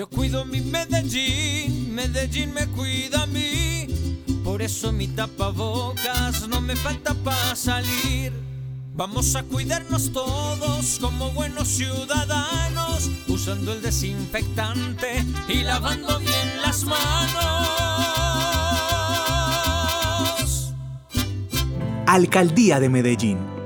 Yo cuido mi Medellín, Medellín me cuida a mí. Por eso mi tapabocas no me falta para salir. Vamos a cuidarnos todos como buenos ciudadanos, usando el desinfectante y lavando bien las manos. Alcaldía de Medellín.